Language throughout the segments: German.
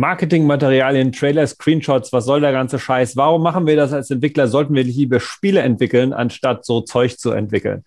Marketingmaterialien, Trailer, Screenshots, was soll der ganze Scheiß? Warum machen wir das als Entwickler? Sollten wir lieber Spiele entwickeln, anstatt so Zeug zu entwickeln?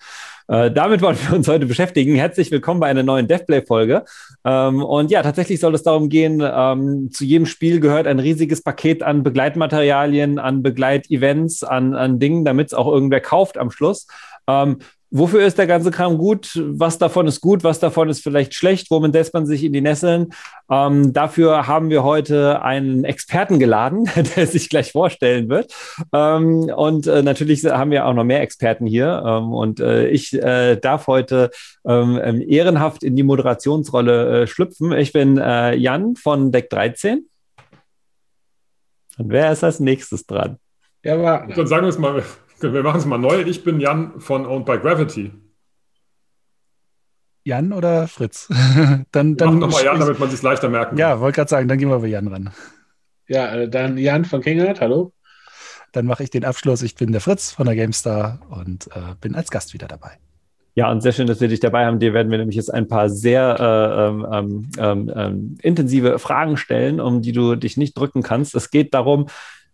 Äh, damit wollen wir uns heute beschäftigen. Herzlich willkommen bei einer neuen DevPlay-Folge. Ähm, und ja, tatsächlich soll es darum gehen, ähm, zu jedem Spiel gehört ein riesiges Paket an Begleitmaterialien, an Begleitevents, an, an Dingen, damit es auch irgendwer kauft am Schluss. Ähm, wofür ist der ganze Kram gut? Was davon ist gut? Was davon ist vielleicht schlecht? Womit setzt man sich in die Nesseln? Ähm, dafür haben wir heute einen Experten geladen, der sich gleich vorstellen wird. Ähm, und äh, natürlich haben wir auch noch mehr Experten hier. Ähm, und äh, ich äh, darf heute ähm, ähm, ehrenhaft in die Moderationsrolle äh, schlüpfen. Ich bin äh, Jan von Deck 13. Und wer ist als nächstes dran? Ja, aber dann sagen wir es mal, wir machen es mal neu. Ich bin Jan von Owned by Gravity. Jan oder Fritz? dann dann Mach nochmal Jan, damit man sich leichter merken kann. Ja, wollte gerade sagen, dann gehen wir bei Jan ran. Ja, äh, dann Jan von Kingert, hallo. Dann mache ich den Abschluss. Ich bin der Fritz von der GameStar und äh, bin als Gast wieder dabei. Ja, und sehr schön, dass wir dich dabei haben. Dir werden wir nämlich jetzt ein paar sehr äh, ähm, ähm, ähm, intensive Fragen stellen, um die du dich nicht drücken kannst. Es geht darum,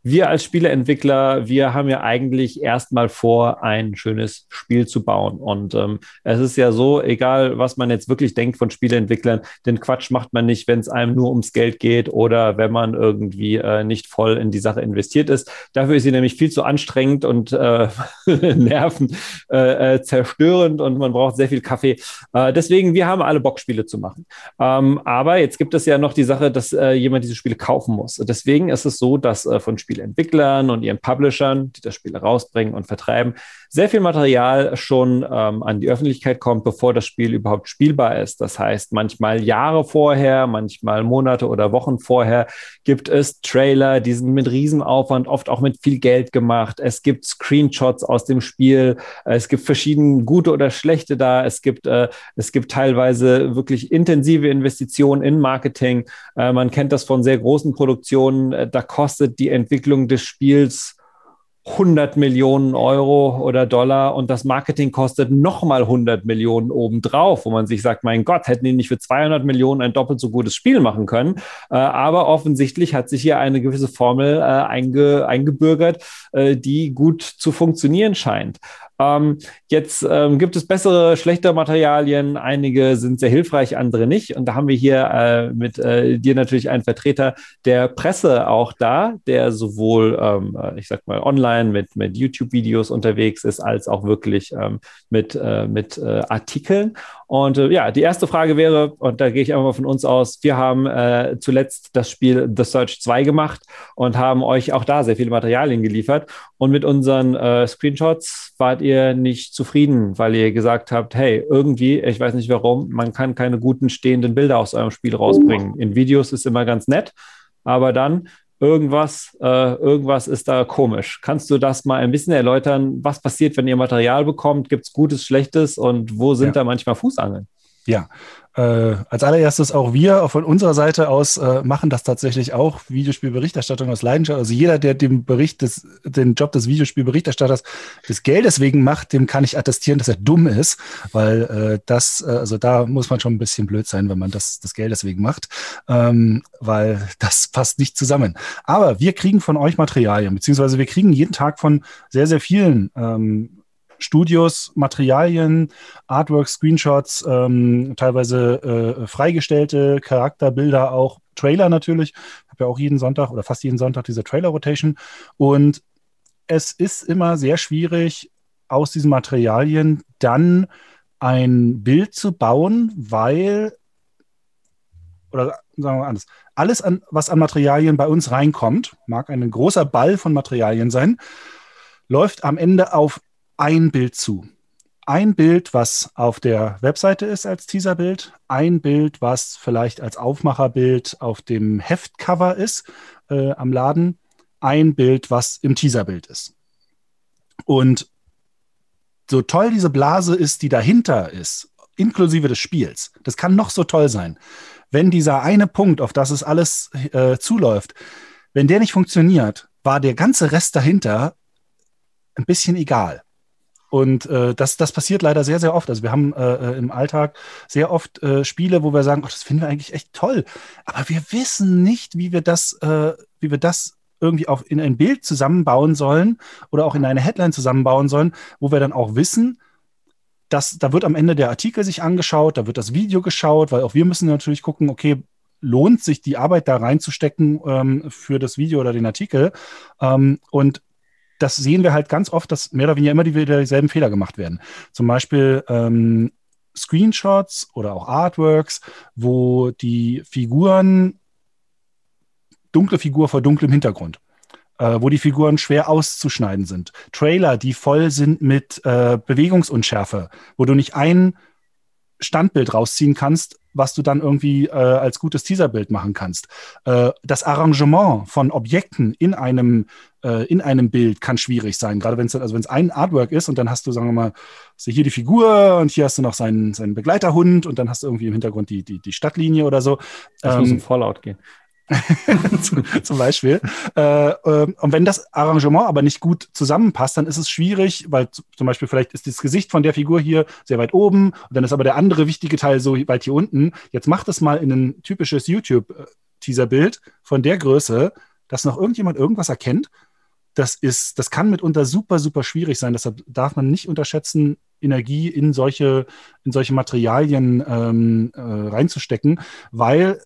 wir als Spieleentwickler, wir haben ja eigentlich erstmal vor, ein schönes Spiel zu bauen. Und ähm, es ist ja so, egal was man jetzt wirklich denkt von Spieleentwicklern, den Quatsch macht man nicht, wenn es einem nur ums Geld geht oder wenn man irgendwie äh, nicht voll in die Sache investiert ist. Dafür ist sie nämlich viel zu anstrengend und äh, Nerven äh, äh, und man braucht sehr viel Kaffee. Äh, deswegen, wir haben alle Bock, Spiele zu machen. Ähm, aber jetzt gibt es ja noch die Sache, dass äh, jemand diese Spiele kaufen muss. Deswegen ist es so, dass von Spielen Spieleentwicklern und ihren Publishern, die das Spiel rausbringen und vertreiben, sehr viel Material schon ähm, an die Öffentlichkeit kommt, bevor das Spiel überhaupt spielbar ist. Das heißt, manchmal Jahre vorher, manchmal Monate oder Wochen vorher gibt es Trailer, die sind mit Riesenaufwand, oft auch mit viel Geld gemacht. Es gibt Screenshots aus dem Spiel. Es gibt verschiedene gute oder schlechte da. Es gibt, äh, es gibt teilweise wirklich intensive Investitionen in Marketing. Äh, man kennt das von sehr großen Produktionen. Äh, da kostet die Entwicklung Entwicklung des Spiels 100 Millionen Euro oder Dollar und das Marketing kostet nochmal 100 Millionen obendrauf, wo man sich sagt, mein Gott, hätten die nicht für 200 Millionen ein doppelt so gutes Spiel machen können. Äh, aber offensichtlich hat sich hier eine gewisse Formel äh, einge, eingebürgert, äh, die gut zu funktionieren scheint. Ähm, jetzt ähm, gibt es bessere, schlechtere Materialien. Einige sind sehr hilfreich, andere nicht. Und da haben wir hier mit dir natürlich einen Vertreter der Presse auch da, der sowohl, ähm, äh, ich sag mal, online mit, mit YouTube-Videos unterwegs ist, als auch wirklich ähm, mit, äh, mit äh, Artikeln. Und äh, ja, die erste Frage wäre, und da gehe ich einfach mal von uns aus, wir haben äh, zuletzt das Spiel The Search 2 gemacht und haben euch auch da sehr viele Materialien geliefert. Und mit unseren äh, Screenshots wart ihr nicht zufrieden, weil ihr gesagt habt, hey, irgendwie, ich weiß nicht warum, man kann keine guten stehenden Bilder aus eurem Spiel rausbringen. In Videos ist immer ganz nett, aber dann irgendwas, äh, irgendwas ist da komisch. Kannst du das mal ein bisschen erläutern? Was passiert, wenn ihr Material bekommt? Gibt es Gutes, Schlechtes und wo sind ja. da manchmal Fußangeln? Ja, äh, als allererstes auch wir von unserer Seite aus äh, machen das tatsächlich auch, Videospielberichterstattung aus Leidenschaft. Also jeder, der den Bericht des, den Job des Videospielberichterstatters des Geldes wegen macht, dem kann ich attestieren, dass er dumm ist, weil äh, das, äh, also da muss man schon ein bisschen blöd sein, wenn man das des Geldes wegen macht, ähm, weil das passt nicht zusammen. Aber wir kriegen von euch Materialien, beziehungsweise wir kriegen jeden Tag von sehr, sehr vielen ähm, Studios, Materialien, Artwork, Screenshots, ähm, teilweise äh, freigestellte Charakterbilder, auch Trailer natürlich. Ich habe ja auch jeden Sonntag oder fast jeden Sonntag diese Trailer-Rotation. Und es ist immer sehr schwierig, aus diesen Materialien dann ein Bild zu bauen, weil, oder sagen wir anders, alles, an, was an Materialien bei uns reinkommt, mag ein großer Ball von Materialien sein, läuft am Ende auf ein Bild zu. Ein Bild, was auf der Webseite ist als Teaserbild, ein Bild, was vielleicht als Aufmacherbild auf dem Heftcover ist äh, am Laden, ein Bild, was im Teaserbild ist. Und so toll diese Blase ist, die dahinter ist, inklusive des Spiels, das kann noch so toll sein. Wenn dieser eine Punkt, auf das es alles äh, zuläuft, wenn der nicht funktioniert, war der ganze Rest dahinter ein bisschen egal. Und äh, das, das passiert leider sehr, sehr oft. Also wir haben äh, äh im Alltag sehr oft äh, Spiele, wo wir sagen, oh, das finden wir eigentlich echt toll. Aber wir wissen nicht, wie wir das, äh, wie wir das irgendwie auf, in ein Bild zusammenbauen sollen oder auch in eine Headline zusammenbauen sollen, wo wir dann auch wissen, dass da wird am Ende der Artikel sich angeschaut, da wird das Video geschaut, weil auch wir müssen natürlich gucken, okay, lohnt sich die Arbeit da reinzustecken ähm, für das Video oder den Artikel. Ähm, und das sehen wir halt ganz oft, dass mehr oder weniger immer die, dieselben Fehler gemacht werden. Zum Beispiel ähm, Screenshots oder auch Artworks, wo die Figuren, dunkle Figur vor dunklem Hintergrund, äh, wo die Figuren schwer auszuschneiden sind. Trailer, die voll sind mit äh, Bewegungsunschärfe, wo du nicht ein Standbild rausziehen kannst, was du dann irgendwie äh, als gutes Teaserbild machen kannst. Äh, das Arrangement von Objekten in einem, äh, in einem Bild kann schwierig sein, gerade wenn es also ein Artwork ist und dann hast du, sagen wir mal, hier die Figur und hier hast du noch seinen, seinen Begleiterhund und dann hast du irgendwie im Hintergrund die, die, die Stadtlinie oder so. Das ähm, muss im Fallout gehen. zum Beispiel. Äh, äh, und wenn das Arrangement aber nicht gut zusammenpasst, dann ist es schwierig, weil zum Beispiel vielleicht ist das Gesicht von der Figur hier sehr weit oben und dann ist aber der andere wichtige Teil so weit hier unten. Jetzt macht es mal in ein typisches YouTube-Teaser-Bild von der Größe, dass noch irgendjemand irgendwas erkennt. Das ist, das kann mitunter super, super schwierig sein. Deshalb darf man nicht unterschätzen, Energie in solche, in solche Materialien ähm, äh, reinzustecken, weil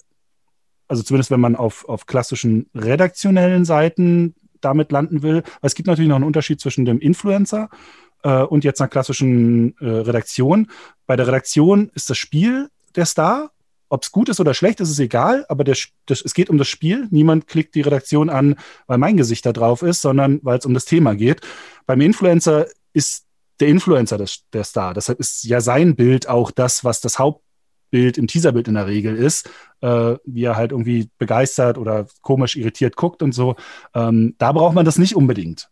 also zumindest wenn man auf, auf klassischen redaktionellen Seiten damit landen will. Weil es gibt natürlich noch einen Unterschied zwischen dem Influencer äh, und jetzt einer klassischen äh, Redaktion. Bei der Redaktion ist das Spiel der Star. Ob es gut ist oder schlecht, ist es egal, aber der, das, es geht um das Spiel. Niemand klickt die Redaktion an, weil mein Gesicht da drauf ist, sondern weil es um das Thema geht. Beim Influencer ist der Influencer das, der Star. Deshalb ist ja sein Bild auch das, was das Haupt Bild im Teaserbild in der Regel ist, äh, wie er halt irgendwie begeistert oder komisch irritiert guckt und so. Ähm, da braucht man das nicht unbedingt.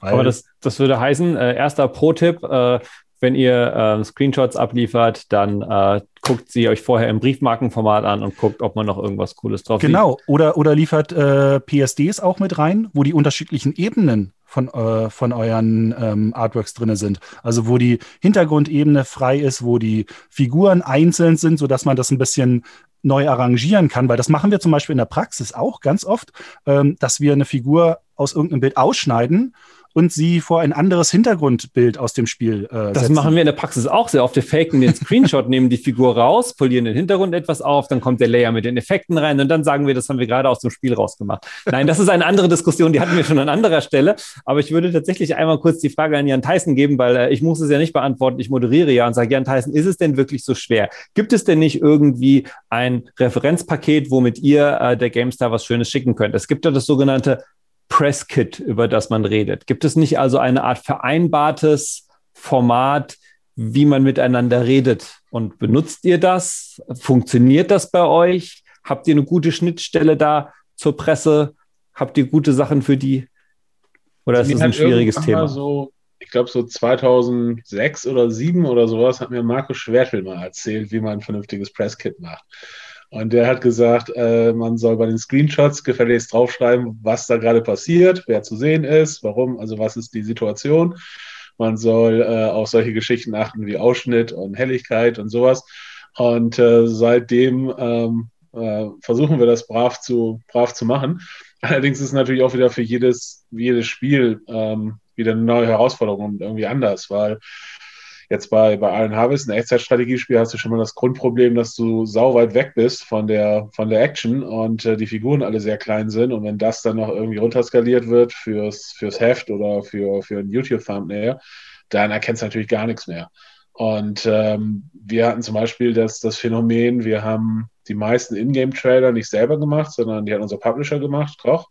Aber das, das würde heißen, äh, erster Pro-Tipp, äh, wenn ihr äh, Screenshots abliefert, dann äh, guckt sie euch vorher im Briefmarkenformat an und guckt, ob man noch irgendwas Cooles drauf Genau, liegt. oder, oder liefert äh, PSDs auch mit rein, wo die unterschiedlichen Ebenen von, äh, von euren ähm, Artworks drin sind. Also wo die Hintergrundebene frei ist, wo die Figuren einzeln sind, sodass man das ein bisschen neu arrangieren kann, weil das machen wir zum Beispiel in der Praxis auch ganz oft, ähm, dass wir eine Figur aus irgendeinem Bild ausschneiden und sie vor ein anderes Hintergrundbild aus dem Spiel äh, Das setzen. machen wir in der Praxis auch sehr oft. Wir faken den Screenshot, nehmen die Figur raus, polieren den Hintergrund etwas auf, dann kommt der Layer mit den Effekten rein und dann sagen wir, das haben wir gerade aus dem Spiel rausgemacht. Nein, das ist eine andere Diskussion, die hatten wir schon an anderer Stelle. Aber ich würde tatsächlich einmal kurz die Frage an Jan Tyson geben, weil äh, ich muss es ja nicht beantworten. Ich moderiere ja und sage, Jan Tyson, ist es denn wirklich so schwer? Gibt es denn nicht irgendwie ein Referenzpaket, womit ihr äh, der GameStar was Schönes schicken könnt? Es gibt ja das sogenannte Presskit, über das man redet? Gibt es nicht also eine Art vereinbartes Format, wie man miteinander redet? Und benutzt ihr das? Funktioniert das bei euch? Habt ihr eine gute Schnittstelle da zur Presse? Habt ihr gute Sachen für die? Oder ist das ein schwieriges Thema? So, ich glaube, so 2006 oder 2007 oder sowas hat mir Markus Schwertel mal erzählt, wie man ein vernünftiges Presskit macht. Und der hat gesagt, äh, man soll bei den Screenshots gefälligst draufschreiben, was da gerade passiert, wer zu sehen ist, warum, also was ist die Situation. Man soll äh, auf solche Geschichten achten wie Ausschnitt und Helligkeit und sowas. Und äh, seitdem ähm, äh, versuchen wir das brav zu, brav zu machen. Allerdings ist es natürlich auch wieder für jedes, jedes Spiel ähm, wieder eine neue Herausforderung und irgendwie anders, weil Jetzt bei, bei Allen Harvest, ein Echtzeitstrategiespiel, hast du schon mal das Grundproblem, dass du sau weit weg bist von der, von der Action und äh, die Figuren alle sehr klein sind. Und wenn das dann noch irgendwie runterskaliert wird fürs, fürs Heft oder für, für ein YouTube-Thumbnail, dann erkennst du natürlich gar nichts mehr. Und ähm, wir hatten zum Beispiel das, das Phänomen, wir haben die meisten Ingame-Trailer nicht selber gemacht, sondern die hat unser Publisher gemacht, Koch.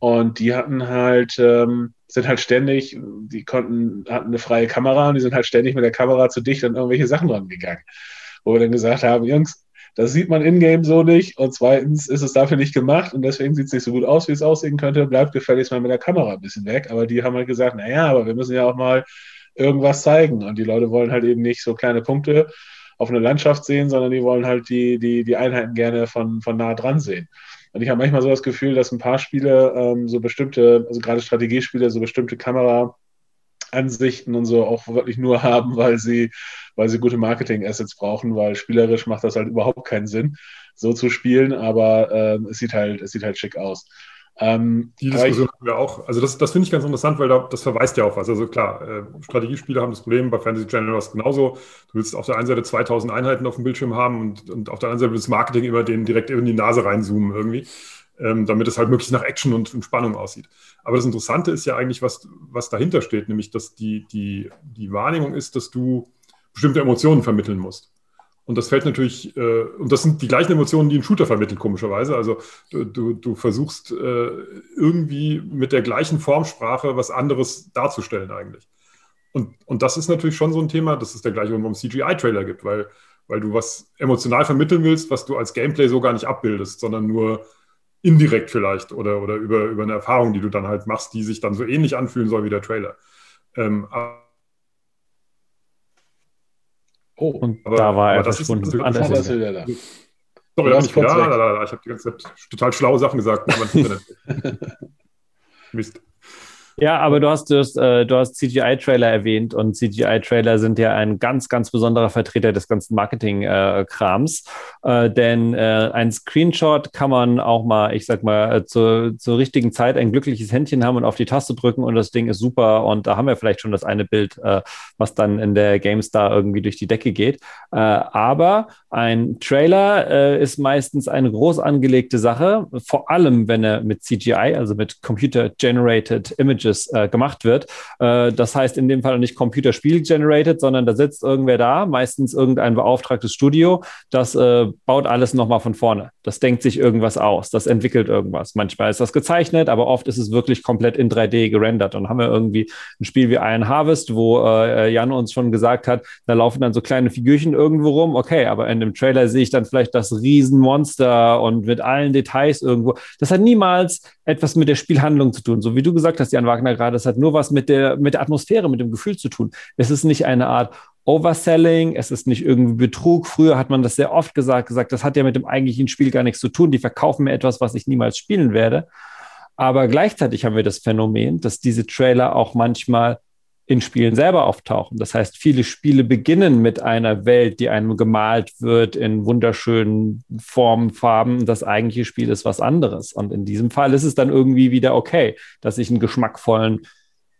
Und die hatten halt, ähm, sind halt ständig, die konnten, hatten eine freie Kamera und die sind halt ständig mit der Kamera zu dicht an irgendwelche Sachen rangegangen. Wo wir dann gesagt haben, Jungs, das sieht man in-game so nicht und zweitens ist es dafür nicht gemacht und deswegen sieht es nicht so gut aus, wie es aussehen könnte. Bleibt gefälligst mal mit der Kamera ein bisschen weg. Aber die haben halt gesagt, naja, aber wir müssen ja auch mal irgendwas zeigen. Und die Leute wollen halt eben nicht so kleine Punkte auf eine Landschaft sehen, sondern die wollen halt die, die, die Einheiten gerne von, von nah dran sehen. Und ich habe manchmal so das Gefühl, dass ein paar Spiele ähm, so bestimmte, also gerade Strategiespiele, so bestimmte Kamera, Ansichten und so auch wirklich nur haben, weil sie, weil sie gute Marketing-Assets brauchen, weil spielerisch macht das halt überhaupt keinen Sinn, so zu spielen, aber äh, es sieht halt, es sieht halt schick aus. Ähm, die Diskussion haben wir auch. Also das, das finde ich ganz interessant, weil da, das verweist ja auf was. Also klar, äh, Strategiespiele haben das Problem, bei Fantasy Generals genauso. Du willst auf der einen Seite 2000 Einheiten auf dem Bildschirm haben und, und auf der anderen Seite willst Marketing immer denen direkt in die Nase reinzoomen irgendwie, ähm, damit es halt möglichst nach Action und, und, Spannung aussieht. Aber das Interessante ist ja eigentlich, was, was dahinter steht, nämlich dass die, die, die Wahrnehmung ist, dass du bestimmte Emotionen vermitteln musst. Und das fällt natürlich, äh, und das sind die gleichen Emotionen, die ein Shooter vermittelt, komischerweise. Also du, du versuchst äh, irgendwie mit der gleichen Formsprache was anderes darzustellen eigentlich. Und, und das ist natürlich schon so ein Thema, das ist der gleiche, warum es CGI-Trailer gibt, weil, weil du was emotional vermitteln willst, was du als Gameplay so gar nicht abbildest, sondern nur indirekt vielleicht oder, oder über, über eine Erfahrung, die du dann halt machst, die sich dann so ähnlich anfühlen soll wie der Trailer. Ähm, Oh, und aber, da war er verschwunden. Ist, das ist, ist wieder da. Sorry, da da, da. Ich habe die ganze Zeit total schlaue Sachen gesagt. Mist. Ja, aber du hast, du hast, äh, du hast CGI-Trailer erwähnt und CGI-Trailer sind ja ein ganz, ganz besonderer Vertreter des ganzen Marketing-Krams. Äh, denn äh, ein Screenshot kann man auch mal, ich sag mal, äh, zur, richtigen Zeit ein glückliches Händchen haben und auf die Taste drücken und das Ding ist super. Und da haben wir vielleicht schon das eine Bild, was dann in der GameStar irgendwie durch die Decke geht. Aber ein Trailer ist meistens eine groß angelegte Sache, vor allem wenn er mit CGI, also mit Computer Generated Images, Images äh, gemacht wird. Äh, das heißt in dem Fall nicht Computerspiel generated, sondern da sitzt irgendwer da, meistens irgendein beauftragtes Studio, das äh, baut alles nochmal von vorne. Das denkt sich irgendwas aus, das entwickelt irgendwas. Manchmal ist das gezeichnet, aber oft ist es wirklich komplett in 3D gerendert. Und haben wir irgendwie ein Spiel wie Iron Harvest, wo äh, Jan uns schon gesagt hat, da laufen dann so kleine Figürchen irgendwo rum. Okay, aber in dem Trailer sehe ich dann vielleicht das Riesenmonster und mit allen Details irgendwo. Das hat niemals etwas mit der Spielhandlung zu tun. So wie du gesagt hast, Jan Wagner gerade, es hat nur was mit der, mit der Atmosphäre, mit dem Gefühl zu tun. Es ist nicht eine Art Overselling, es ist nicht irgendwie Betrug. Früher hat man das sehr oft gesagt, gesagt, das hat ja mit dem eigentlichen Spiel gar nichts zu tun. Die verkaufen mir etwas, was ich niemals spielen werde. Aber gleichzeitig haben wir das Phänomen, dass diese Trailer auch manchmal in Spielen selber auftauchen. Das heißt, viele Spiele beginnen mit einer Welt, die einem gemalt wird in wunderschönen Formen, Farben. Das eigentliche Spiel ist was anderes. Und in diesem Fall ist es dann irgendwie wieder okay, dass ich einen geschmackvollen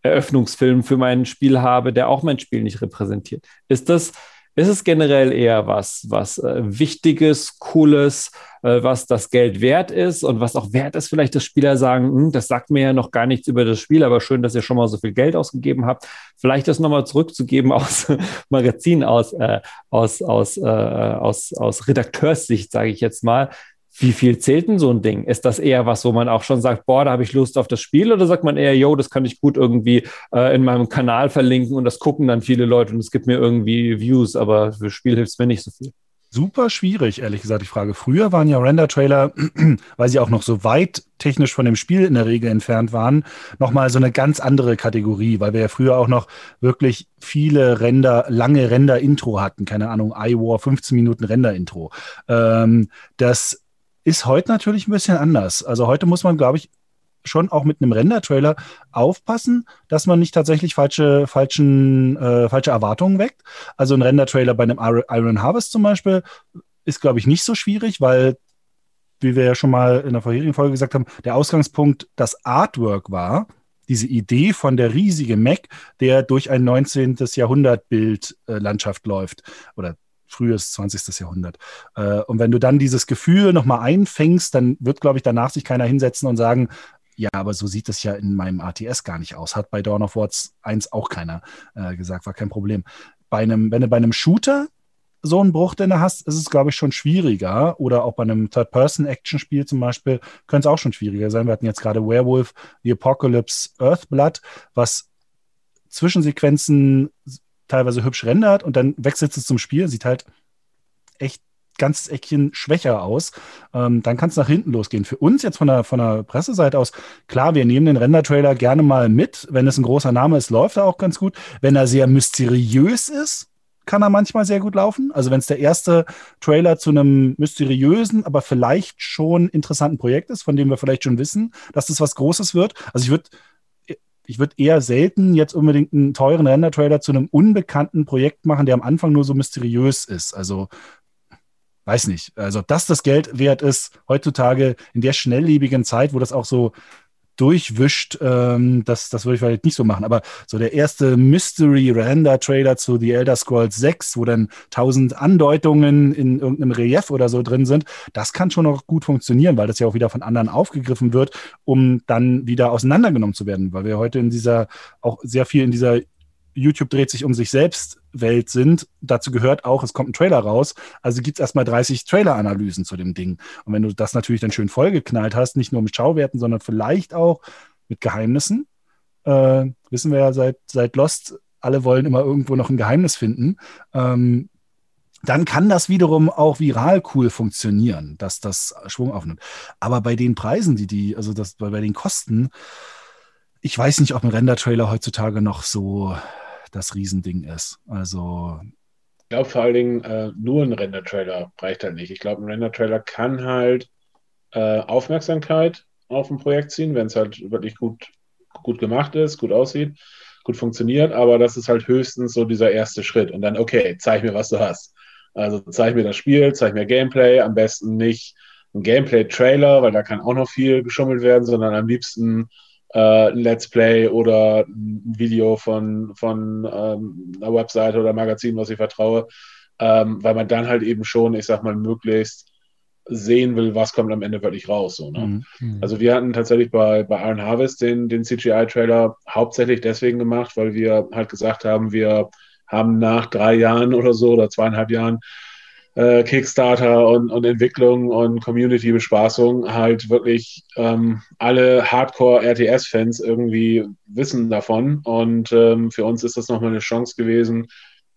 Eröffnungsfilm für mein Spiel habe, der auch mein Spiel nicht repräsentiert. Ist das ist es generell eher was, was äh, Wichtiges, Cooles, äh, was das Geld wert ist und was auch wert ist, vielleicht, dass Spieler sagen, hm, das sagt mir ja noch gar nichts über das Spiel, aber schön, dass ihr schon mal so viel Geld ausgegeben habt. Vielleicht das nochmal zurückzugeben aus Magazin, aus, äh, aus, aus, äh, aus, aus Redakteurssicht, sage ich jetzt mal. Wie viel zählt denn so ein Ding? Ist das eher was, wo man auch schon sagt, boah, da habe ich Lust auf das Spiel? Oder sagt man eher, yo, das kann ich gut irgendwie äh, in meinem Kanal verlinken und das gucken dann viele Leute und es gibt mir irgendwie Views, aber für Spiel hilft es mir nicht so viel? Super schwierig, ehrlich gesagt, die Frage. Früher waren ja Render-Trailer, weil sie auch noch so weit technisch von dem Spiel in der Regel entfernt waren, nochmal so eine ganz andere Kategorie, weil wir ja früher auch noch wirklich viele Render, lange Render-Intro hatten. Keine Ahnung, iWar, 15 Minuten Render-Intro. Ähm, das ist heute natürlich ein bisschen anders. Also heute muss man, glaube ich, schon auch mit einem Render-Trailer aufpassen, dass man nicht tatsächlich falsche, falschen, äh, falsche Erwartungen weckt. Also ein Render-Trailer bei einem Iron Harvest zum Beispiel ist, glaube ich, nicht so schwierig, weil, wie wir ja schon mal in der vorherigen Folge gesagt haben, der Ausgangspunkt das Artwork war, diese Idee von der riesigen Mac, der durch ein 19. Jahrhundert-Bild-Landschaft äh, läuft oder frühes 20. Jahrhundert. Äh, und wenn du dann dieses Gefühl nochmal einfängst, dann wird, glaube ich, danach sich keiner hinsetzen und sagen, ja, aber so sieht es ja in meinem ATS gar nicht aus. Hat bei Dawn of War 1 auch keiner äh, gesagt, war kein Problem. Bei einem, wenn du bei einem Shooter so einen Bruch drin hast, ist es, glaube ich, schon schwieriger. Oder auch bei einem Third-Person-Action-Spiel zum Beispiel könnte es auch schon schwieriger sein. Wir hatten jetzt gerade Werewolf, The Apocalypse, Earthblood, was Zwischensequenzen teilweise hübsch rendert und dann wechselt es zum Spiel, sieht halt echt ganz Eckchen schwächer aus, ähm, dann kann es nach hinten losgehen. Für uns jetzt von der, von der Presseseite aus, klar, wir nehmen den Render-Trailer gerne mal mit. Wenn es ein großer Name ist, läuft er auch ganz gut. Wenn er sehr mysteriös ist, kann er manchmal sehr gut laufen. Also wenn es der erste Trailer zu einem mysteriösen, aber vielleicht schon interessanten Projekt ist, von dem wir vielleicht schon wissen, dass das was Großes wird. Also ich würde ich würde eher selten jetzt unbedingt einen teuren Render-Trailer zu einem unbekannten Projekt machen, der am Anfang nur so mysteriös ist. Also weiß nicht. Also, ob das das Geld wert ist, heutzutage in der schnelllebigen Zeit, wo das auch so durchwischt, ähm, das, das würde ich vielleicht nicht so machen. Aber so der erste Mystery-Render-Trailer zu The Elder Scrolls 6, wo dann tausend Andeutungen in irgendeinem Relief oder so drin sind, das kann schon noch gut funktionieren, weil das ja auch wieder von anderen aufgegriffen wird, um dann wieder auseinandergenommen zu werden, weil wir heute in dieser, auch sehr viel in dieser YouTube dreht sich um sich selbst Welt sind. Dazu gehört auch, es kommt ein Trailer raus. Also gibt es erstmal 30 Trailer-Analysen zu dem Ding. Und wenn du das natürlich dann schön vollgeknallt hast, nicht nur mit Schauwerten, sondern vielleicht auch mit Geheimnissen, äh, wissen wir ja seit, seit Lost, alle wollen immer irgendwo noch ein Geheimnis finden. Ähm, dann kann das wiederum auch viral cool funktionieren, dass das Schwung aufnimmt. Aber bei den Preisen, die die, also das, bei, bei den Kosten, ich weiß nicht, ob ein Render-Trailer heutzutage noch so das Riesending ist. Also. Ich glaube vor allen Dingen, äh, nur ein Render-Trailer reicht halt nicht. Ich glaube, ein Render-Trailer kann halt äh, Aufmerksamkeit auf ein Projekt ziehen, wenn es halt wirklich gut, gut gemacht ist, gut aussieht, gut funktioniert, aber das ist halt höchstens so dieser erste Schritt. Und dann, okay, zeig mir, was du hast. Also zeig mir das Spiel, zeig mir Gameplay, am besten nicht ein Gameplay-Trailer, weil da kann auch noch viel geschummelt werden, sondern am liebsten äh, ein Let's Play oder ein Video von, von ähm, einer Webseite oder Magazin, was ich vertraue, ähm, weil man dann halt eben schon, ich sag mal, möglichst sehen will, was kommt am Ende wirklich raus. So, ne? Mhm. mhm. Also wir hatten tatsächlich bei, bei Iron Harvest den, den CGI-Trailer hauptsächlich deswegen gemacht, weil wir halt gesagt haben, wir haben nach drei Jahren oder so oder zweieinhalb Jahren äh, Kickstarter und, und Entwicklung und Community-Bespaßung halt wirklich ähm, alle Hardcore-RTS-Fans irgendwie wissen davon. Und ähm, für uns ist das nochmal eine Chance gewesen,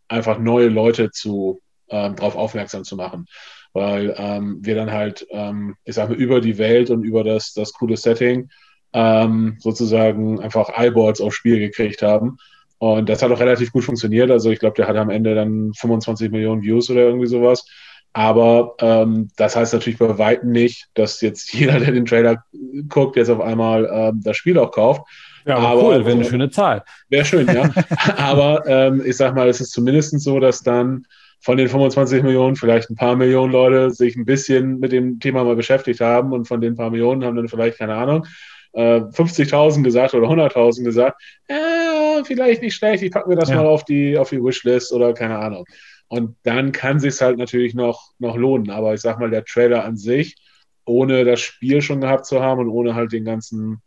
einfach neue Leute zu, ähm, darauf aufmerksam zu machen. Weil ähm, wir dann halt, ähm, ich sag mal, über die Welt und über das, das coole Setting ähm, sozusagen einfach Eyeballs aufs Spiel gekriegt haben und das hat auch relativ gut funktioniert. Also ich glaube, der hatte am Ende dann 25 Millionen Views oder irgendwie sowas. Aber ähm, das heißt natürlich bei weitem nicht, dass jetzt jeder, der den Trailer guckt, jetzt auf einmal ähm, das Spiel auch kauft. Ja, aber, aber cool, wäre eine schöne Zahl. Wäre schön, ja. aber ähm, ich sag mal, es ist zumindest so, dass dann von den 25 Millionen vielleicht ein paar Millionen Leute sich ein bisschen mit dem Thema mal beschäftigt haben und von den paar Millionen haben dann vielleicht, keine Ahnung, 50.000 äh, gesagt oder 100.000 gesagt, äh, vielleicht nicht schlecht, ich packe mir das ja. mal auf die, auf die Wishlist oder keine Ahnung. Und dann kann sich halt natürlich noch, noch lohnen. Aber ich sag mal, der Trailer an sich, ohne das Spiel schon gehabt zu haben und ohne halt den ganzen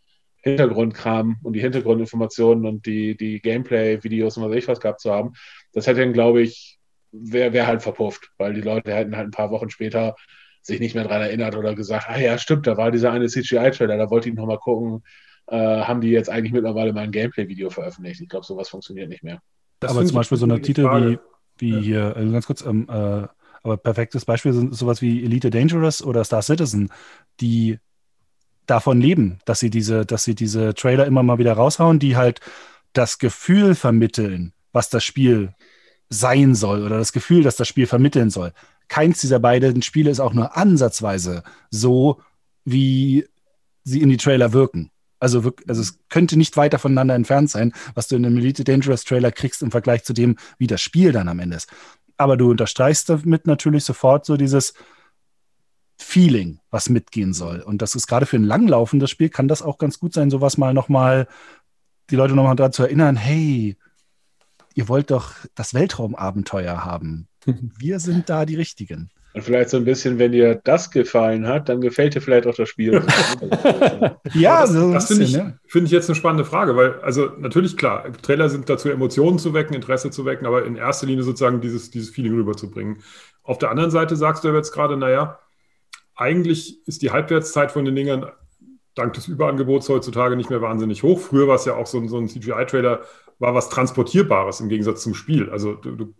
Hintergrundkram und die Hintergrundinformationen und die, die Gameplay-Videos und was ich was gehabt zu haben, das hätte dann, glaube ich, wäre wär halt verpufft, weil die Leute hätten halt ein paar Wochen später sich nicht mehr daran erinnert oder gesagt, ah ja, stimmt, da war dieser eine CGI-Trailer, da wollte ich noch mal gucken, äh, haben die jetzt eigentlich mittlerweile mal ein Gameplay-Video veröffentlicht. Ich glaube, sowas funktioniert nicht mehr. Das aber zum Beispiel so eine Titel wie, wie ja. hier, also ganz kurz, ähm, äh, aber perfektes Beispiel sind sowas wie Elite Dangerous oder Star Citizen, die davon leben, dass sie diese, dass sie diese Trailer immer mal wieder raushauen, die halt das Gefühl vermitteln, was das Spiel sein soll oder das Gefühl, dass das Spiel vermitteln soll keins dieser beiden Spiele ist auch nur ansatzweise so, wie sie in die Trailer wirken. Also, also es könnte nicht weiter voneinander entfernt sein, was du in einem Elite Dangerous Trailer kriegst im Vergleich zu dem, wie das Spiel dann am Ende ist. Aber du unterstreichst damit natürlich sofort so dieses Feeling, was mitgehen soll. Und das ist gerade für ein langlaufendes Spiel, kann das auch ganz gut sein, sowas mal nochmal, die Leute nochmal daran zu erinnern, hey, ihr wollt doch das Weltraumabenteuer haben. Wir sind da die Richtigen. Und vielleicht so ein bisschen, wenn dir das gefallen hat, dann gefällt dir vielleicht auch das Spiel. ja, das, so das finde ich, ja. find ich jetzt eine spannende Frage, weil, also natürlich klar, Trailer sind dazu, Emotionen zu wecken, Interesse zu wecken, aber in erster Linie sozusagen dieses, dieses Feeling rüberzubringen. Auf der anderen Seite sagst du jetzt gerade, naja, eigentlich ist die Halbwertszeit von den Dingern dank des Überangebots heutzutage nicht mehr wahnsinnig hoch. Früher war es ja auch so, so ein CGI-Trailer, war was Transportierbares im Gegensatz zum Spiel. Also du, du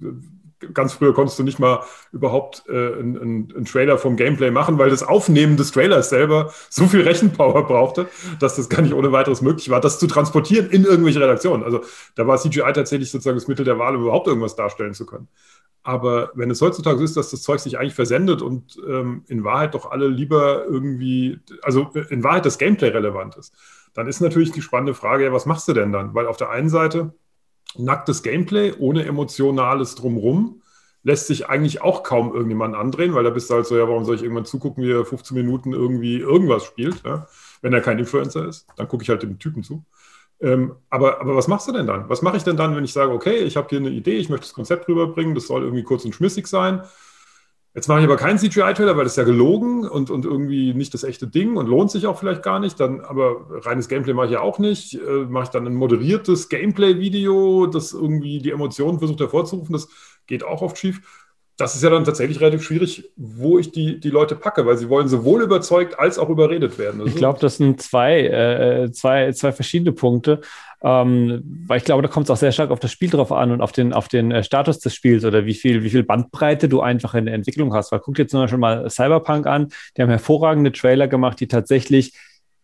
ganz früher konntest du nicht mal überhaupt äh, einen, einen Trailer vom Gameplay machen, weil das Aufnehmen des Trailers selber so viel Rechenpower brauchte, dass das gar nicht ohne weiteres möglich war, das zu transportieren in irgendwelche Redaktionen. Also da war CGI tatsächlich sozusagen das Mittel der Wahl, um überhaupt irgendwas darstellen zu können. Aber wenn es heutzutage so ist, dass das Zeug sich eigentlich versendet und ähm, in Wahrheit doch alle lieber irgendwie, also in Wahrheit das Gameplay relevant ist, dann ist natürlich die spannende Frage, ja, was machst du denn dann? Weil auf der einen Seite nacktes Gameplay ohne emotionales Drumrum lässt sich eigentlich auch kaum irgendjemand andrehen, weil da bist du halt so, ja, warum soll ich irgendwann zugucken, wie er 15 Minuten irgendwie irgendwas spielt, ja? wenn er kein Influencer ist, dann gucke ich halt dem Typen zu. Ähm, aber, aber was machst du denn dann? Was mache ich denn dann, wenn ich sage, okay, ich habe hier eine Idee, ich möchte das Konzept rüberbringen, das soll irgendwie kurz und schmissig sein. Jetzt mache ich aber keinen CGI-Trailer, weil das ist ja gelogen und, und irgendwie nicht das echte Ding und lohnt sich auch vielleicht gar nicht. Dann, aber reines Gameplay mache ich ja auch nicht. Äh, mache ich dann ein moderiertes Gameplay-Video, das irgendwie die Emotionen versucht hervorzurufen. Das geht auch oft schief das ist ja dann tatsächlich relativ schwierig, wo ich die, die Leute packe, weil sie wollen sowohl überzeugt als auch überredet werden. Also ich glaube, das sind zwei, äh, zwei, zwei verschiedene Punkte, ähm, weil ich glaube, da kommt es auch sehr stark auf das Spiel drauf an und auf den, auf den äh, Status des Spiels oder wie viel, wie viel Bandbreite du einfach in der Entwicklung hast. Weil guck dir zum Beispiel mal Cyberpunk an, die haben hervorragende Trailer gemacht, die tatsächlich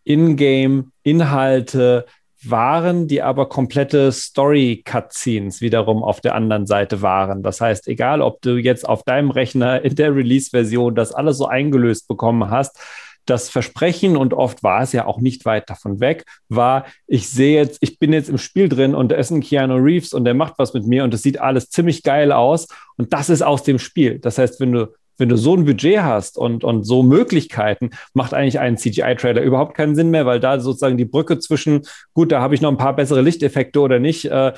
in-game Inhalte waren, die aber komplette Story-Cutscenes wiederum auf der anderen Seite waren. Das heißt, egal ob du jetzt auf deinem Rechner in der Release-Version das alles so eingelöst bekommen hast, das Versprechen, und oft war es ja auch nicht weit davon weg, war, ich sehe jetzt, ich bin jetzt im Spiel drin und da ist ein Keanu Reeves und der macht was mit mir und es sieht alles ziemlich geil aus und das ist aus dem Spiel. Das heißt, wenn du wenn du so ein Budget hast und, und so Möglichkeiten, macht eigentlich ein CGI-Trailer überhaupt keinen Sinn mehr, weil da sozusagen die Brücke zwischen, gut, da habe ich noch ein paar bessere Lichteffekte oder nicht, äh,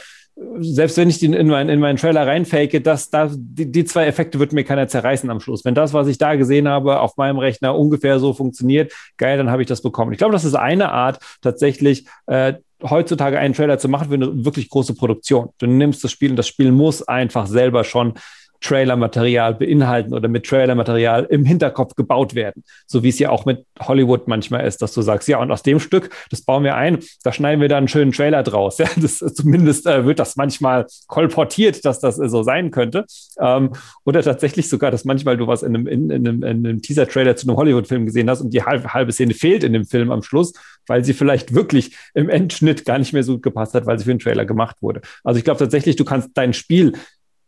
selbst wenn ich den in, mein, in meinen Trailer reinfake, das, das, die, die zwei Effekte wird mir keiner zerreißen am Schluss. Wenn das, was ich da gesehen habe, auf meinem Rechner ungefähr so funktioniert, geil, dann habe ich das bekommen. Ich glaube, das ist eine Art, tatsächlich äh, heutzutage einen Trailer zu machen für eine wirklich große Produktion. Du nimmst das Spiel und das Spiel muss einfach selber schon Trailer-Material beinhalten oder mit Trailer-Material im Hinterkopf gebaut werden. So wie es ja auch mit Hollywood manchmal ist, dass du sagst, ja, und aus dem Stück, das bauen wir ein, da schneiden wir dann einen schönen Trailer draus. Ja, das, zumindest äh, wird das manchmal kolportiert, dass das äh, so sein könnte. Ähm, oder tatsächlich sogar, dass manchmal du was in einem, in, in einem, in einem Teaser-Trailer zu einem Hollywood-Film gesehen hast und die halbe, halbe Szene fehlt in dem Film am Schluss, weil sie vielleicht wirklich im Endschnitt gar nicht mehr so gut gepasst hat, weil sie für einen Trailer gemacht wurde. Also ich glaube tatsächlich, du kannst dein Spiel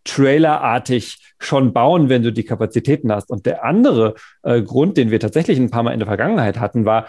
trailerartig schon bauen, wenn du die Kapazitäten hast. Und der andere äh, Grund, den wir tatsächlich ein paar Mal in der Vergangenheit hatten, war,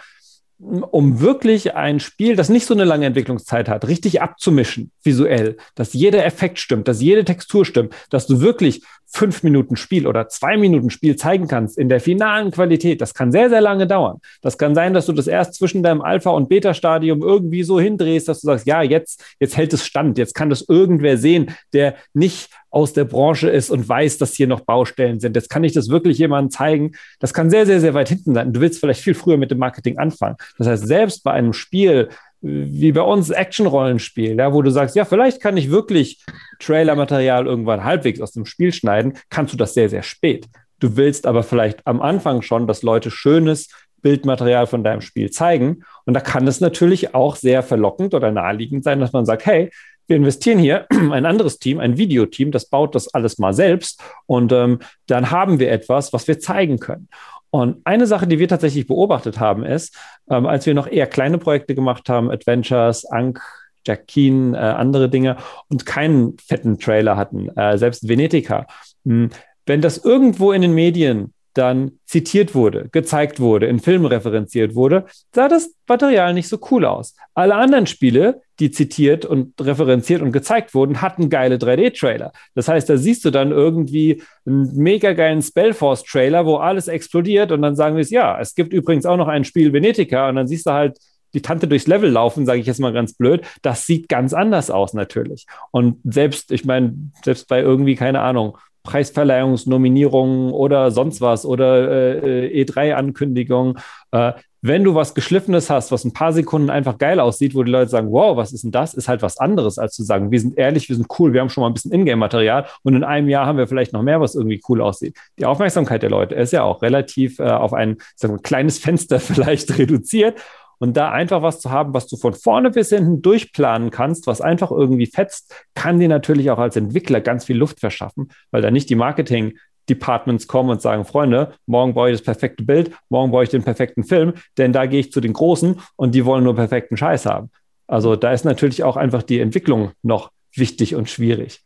um wirklich ein Spiel, das nicht so eine lange Entwicklungszeit hat, richtig abzumischen, visuell, dass jeder Effekt stimmt, dass jede Textur stimmt, dass du wirklich fünf Minuten Spiel oder zwei Minuten Spiel zeigen kannst in der finalen Qualität, das kann sehr, sehr lange dauern. Das kann sein, dass du das erst zwischen deinem Alpha- und Beta-Stadium irgendwie so hindrehst, dass du sagst, ja, jetzt, jetzt hält es stand, jetzt kann das irgendwer sehen, der nicht aus der Branche ist und weiß, dass hier noch Baustellen sind. Jetzt kann ich das wirklich jemandem zeigen. Das kann sehr, sehr, sehr weit hinten sein. Du willst vielleicht viel früher mit dem Marketing anfangen. Das heißt, selbst bei einem Spiel, wie bei uns Action-Rollenspiel, ja, wo du sagst, ja, vielleicht kann ich wirklich Trailer-Material irgendwann halbwegs aus dem Spiel schneiden, kannst du das sehr, sehr spät. Du willst aber vielleicht am Anfang schon, dass Leute schönes Bildmaterial von deinem Spiel zeigen. Und da kann es natürlich auch sehr verlockend oder naheliegend sein, dass man sagt, hey, wir investieren hier ein anderes Team, ein Videoteam, das baut das alles mal selbst und ähm, dann haben wir etwas, was wir zeigen können. Und eine Sache, die wir tatsächlich beobachtet haben, ist, ähm, als wir noch eher kleine Projekte gemacht haben, Adventures, Ankh, Jack Keen, äh, andere Dinge und keinen fetten Trailer hatten, äh, selbst Venetica. Hm, wenn das irgendwo in den Medien dann zitiert wurde, gezeigt wurde, in Filmen referenziert wurde, sah das Material nicht so cool aus. Alle anderen Spiele, die zitiert und referenziert und gezeigt wurden, hatten geile 3D-Trailer. Das heißt, da siehst du dann irgendwie einen mega geilen Spellforce-Trailer, wo alles explodiert und dann sagen wir es, ja, es gibt übrigens auch noch ein Spiel Venetica und dann siehst du halt die Tante durchs Level laufen, sage ich jetzt mal ganz blöd, das sieht ganz anders aus natürlich. Und selbst, ich meine, selbst bei irgendwie, keine Ahnung, Preisverleihungsnominierungen oder sonst was oder äh, E3-Ankündigungen. Äh, wenn du was Geschliffenes hast, was ein paar Sekunden einfach geil aussieht, wo die Leute sagen, wow, was ist denn das, ist halt was anderes, als zu sagen, wir sind ehrlich, wir sind cool, wir haben schon mal ein bisschen Ingame-Material und in einem Jahr haben wir vielleicht noch mehr, was irgendwie cool aussieht. Die Aufmerksamkeit der Leute ist ja auch relativ äh, auf ein sagen wir, kleines Fenster vielleicht reduziert. Und da einfach was zu haben, was du von vorne bis hinten durchplanen kannst, was einfach irgendwie fetzt, kann dir natürlich auch als Entwickler ganz viel Luft verschaffen, weil da nicht die Marketing Departments kommen und sagen, Freunde, morgen brauche ich das perfekte Bild, morgen brauche ich den perfekten Film, denn da gehe ich zu den Großen und die wollen nur perfekten Scheiß haben. Also da ist natürlich auch einfach die Entwicklung noch wichtig und schwierig.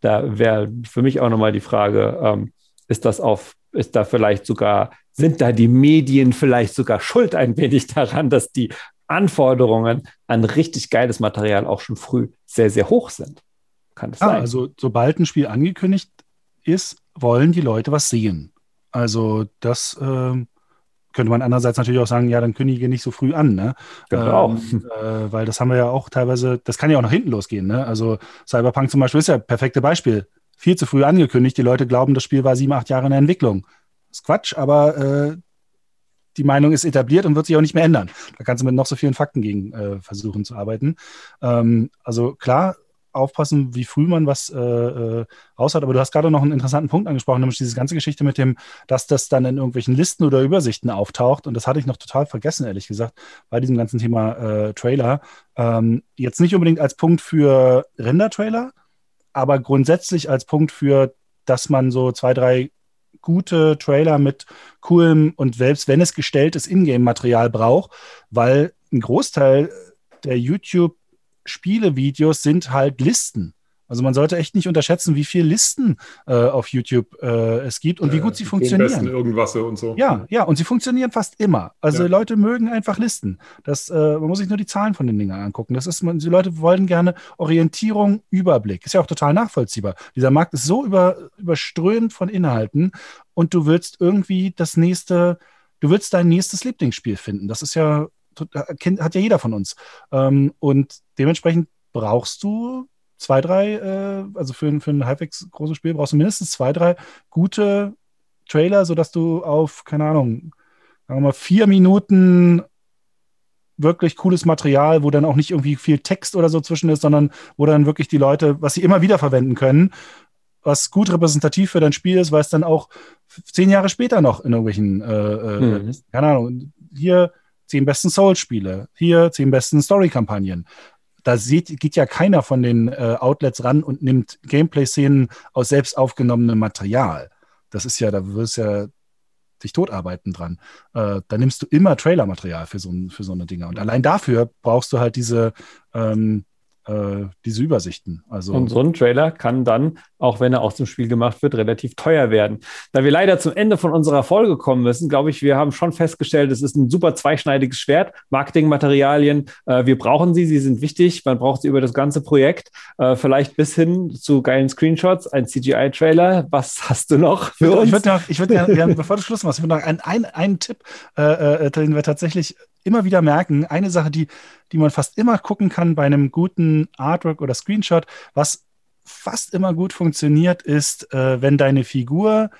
Da wäre für mich auch nochmal die Frage, ähm, ist das auf, ist da vielleicht sogar, sind da die Medien vielleicht sogar schuld ein wenig daran, dass die Anforderungen an richtig geiles Material auch schon früh sehr, sehr hoch sind? Kann das ah, sein? Also sobald ein Spiel angekündigt ist, wollen die Leute was sehen. Also das äh, könnte man andererseits natürlich auch sagen, ja, dann kündige nicht so früh an, ne? Genau. Ähm, äh, weil das haben wir ja auch teilweise, das kann ja auch nach hinten losgehen, ne? Also Cyberpunk zum Beispiel ist ja ein perfektes Beispiel. Viel zu früh angekündigt, die Leute glauben, das Spiel war sieben, acht Jahre in der Entwicklung. Ist Quatsch, aber äh, die Meinung ist etabliert und wird sich auch nicht mehr ändern. Da kannst du mit noch so vielen Fakten gegen äh, versuchen zu arbeiten. Ähm, also klar, aufpassen, wie früh man was äh, äh, raus hat. Aber du hast gerade noch einen interessanten Punkt angesprochen, nämlich diese ganze Geschichte mit dem, dass das dann in irgendwelchen Listen oder Übersichten auftaucht. Und das hatte ich noch total vergessen, ehrlich gesagt, bei diesem ganzen Thema äh, Trailer. Ähm, jetzt nicht unbedingt als Punkt für Render-Trailer, aber grundsätzlich als Punkt für, dass man so zwei, drei gute Trailer mit coolem und selbst wenn es gestelltes Ingame-Material braucht, weil ein Großteil der YouTube Spielevideos sind halt Listen. Also man sollte echt nicht unterschätzen, wie viele Listen äh, auf YouTube äh, es gibt und äh, wie gut sie funktionieren. irgendwas und so. Ja, ja, und sie funktionieren fast immer. Also. Leute mögen einfach Listen. Das, äh, man muss sich nur die Zahlen von den Dingern angucken. Das ist, man, die Leute wollen gerne Orientierung, Überblick. Ist ja auch total nachvollziehbar. Dieser Markt ist so über, überströmt von Inhalten und du willst irgendwie das nächste, du willst dein nächstes Lieblingsspiel finden. Das ist ja hat ja jeder von uns. Ähm, und dementsprechend brauchst du zwei, drei, äh, also für, für ein halbwegs großes Spiel brauchst du mindestens zwei, drei gute Trailer, sodass du auf, keine Ahnung, sagen wir mal, vier Minuten wirklich cooles Material, wo dann auch nicht irgendwie viel Text oder so zwischen ist, sondern wo dann wirklich die Leute, was sie immer wieder verwenden können, was gut repräsentativ für dein Spiel ist, weil es dann auch zehn Jahre später noch in irgendwelchen, äh, äh mhm. keine Ahnung, hier zehn besten Souls-Spiele, hier zehn besten Story-Kampagnen. Da sieht, geht ja keiner von den äh, Outlets ran und nimmt Gameplay-Szenen aus selbst aufgenommenem Material. Das ist ja, da wirst du ja dich totarbeiten dran. Äh, da nimmst du immer Trailer-Material für so, für so eine Dinge. Und allein dafür brauchst du halt diese, ähm, äh, diese Übersichten. Also und so ein Trailer kann dann, auch wenn er aus dem Spiel gemacht wird, relativ teuer werden. Da wir leider zum Ende von unserer Folge kommen müssen, glaube ich, wir haben schon festgestellt, es ist ein super zweischneidiges Schwert. Marketingmaterialien, äh, wir brauchen sie, sie sind wichtig. Man braucht sie über das ganze Projekt, äh, vielleicht bis hin zu geilen Screenshots, ein CGI-Trailer. Was hast du noch für uns? Ich würde noch, ich würde bevor du Schluss machst, ich würde noch einen, einen, einen Tipp, äh, äh, den wir tatsächlich immer wieder merken, eine Sache, die, die man fast immer gucken kann bei einem guten Artwork oder Screenshot, was fast immer gut funktioniert, ist, äh, wenn deine Figur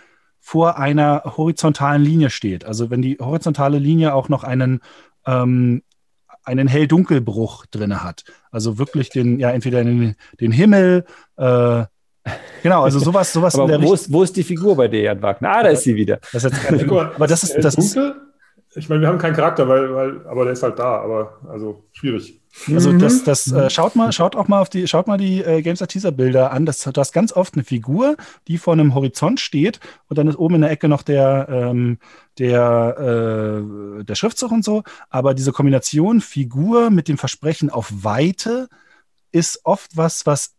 vor einer horizontalen Linie steht. Also wenn die horizontale Linie auch noch einen, ähm, einen Hell-Dunkel-Bruch drin hat. Also wirklich den, ja, entweder den, den Himmel, äh, Genau, also sowas, sowas. Aber wo ist, wo ist die Figur bei dir, Jan Wagner? Ah, da ist sie wieder. Das ist jetzt keine Figur. Aber das ist, das ist, ich meine, wir haben keinen Charakter, weil, weil, aber der ist halt da, aber also schwierig. Also das, mhm. das äh, schaut mal, schaut auch mal auf die, schaut mal die äh, Games Teaser Bilder an. Das, du hast ganz oft eine Figur, die vor einem Horizont steht und dann ist oben in der Ecke noch der, ähm, der, äh, der Schriftzug und so. Aber diese Kombination Figur mit dem Versprechen auf Weite ist oft was, was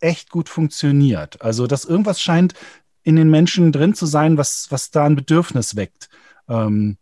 echt gut funktioniert. Also, dass irgendwas scheint in den Menschen drin zu sein, was, was da ein Bedürfnis weckt. Ähm,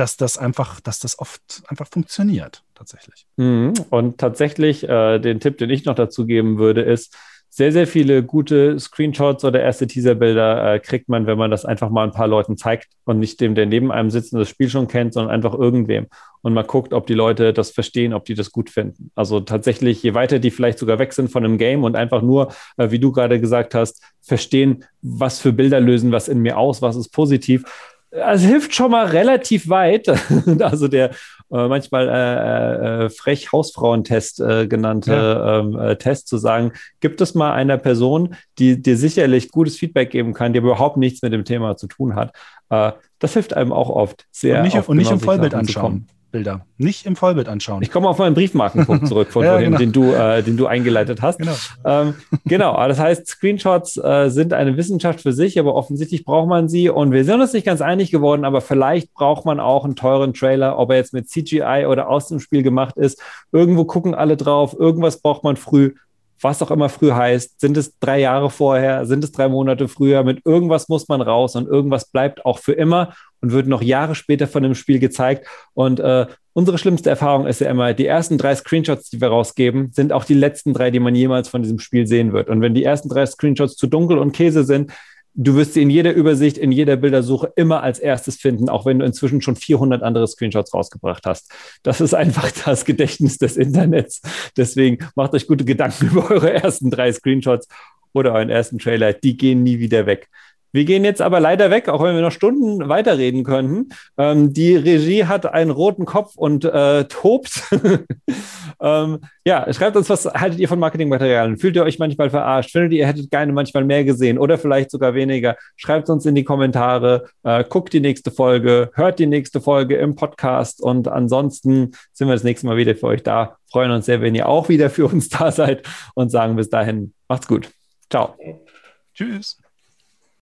dass das einfach, dass das oft einfach funktioniert, tatsächlich. Mhm. Und tatsächlich, äh, den Tipp, den ich noch dazu geben würde, ist, sehr, sehr viele gute Screenshots oder erste Teaserbilder äh, kriegt man, wenn man das einfach mal ein paar Leuten zeigt und nicht dem, der neben einem sitzt und das Spiel schon kennt, sondern einfach irgendwem. Und man guckt, ob die Leute das verstehen, ob die das gut finden. Also tatsächlich, je weiter die vielleicht sogar weg sind von einem Game und einfach nur, äh, wie du gerade gesagt hast, verstehen, was für Bilder lösen was in mir aus, was ist positiv, also hilft schon mal relativ weit. also der äh, manchmal äh, äh, frech Hausfrauentest äh, genannte ja. ähm, äh, Test zu sagen, gibt es mal einer Person, die dir sicherlich gutes Feedback geben kann, die überhaupt nichts mit dem Thema zu tun hat. Äh, das hilft einem auch oft sehr. Und nicht, und nicht im Vollbild anschauen. Bilder, nicht im Vollbild anschauen. Ich komme auf meinen Briefmarkenpunkt zurück, von ja, vorhin, genau. den, du, äh, den du eingeleitet hast. Genau, ähm, genau das heißt, Screenshots äh, sind eine Wissenschaft für sich, aber offensichtlich braucht man sie und wir sind uns nicht ganz einig geworden, aber vielleicht braucht man auch einen teuren Trailer, ob er jetzt mit CGI oder aus dem Spiel gemacht ist. Irgendwo gucken alle drauf, irgendwas braucht man früh was auch immer früh heißt. Sind es drei Jahre vorher? Sind es drei Monate früher? Mit irgendwas muss man raus und irgendwas bleibt auch für immer und wird noch Jahre später von dem Spiel gezeigt. Und äh, unsere schlimmste Erfahrung ist ja immer, die ersten drei Screenshots, die wir rausgeben, sind auch die letzten drei, die man jemals von diesem Spiel sehen wird. Und wenn die ersten drei Screenshots zu dunkel und Käse sind, du wirst sie in jeder Übersicht, in jeder Bildersuche immer als erstes finden, auch wenn du inzwischen schon 400 andere Screenshots rausgebracht hast. Das ist einfach das Gedächtnis des Internets. Deswegen macht euch gute Gedanken über eure ersten drei Screenshots oder euren ersten Trailer. Die gehen nie wieder weg. Wir gehen jetzt aber leider weg, auch wenn wir noch Stunden weiterreden könnten. Ähm, die Regie hat einen roten Kopf und äh, tobt. ähm, ja, schreibt uns, was haltet ihr von Marketingmaterialien? Fühlt ihr euch manchmal verarscht? Findet ihr, ihr hättet gerne manchmal mehr gesehen oder vielleicht sogar weniger? Schreibt uns in die Kommentare, äh, guckt die nächste Folge, hört die nächste Folge im Podcast und ansonsten sind wir das nächste Mal wieder für euch da. Freuen uns sehr, wenn ihr auch wieder für uns da seid und sagen bis dahin, macht's gut. Ciao. Tschüss.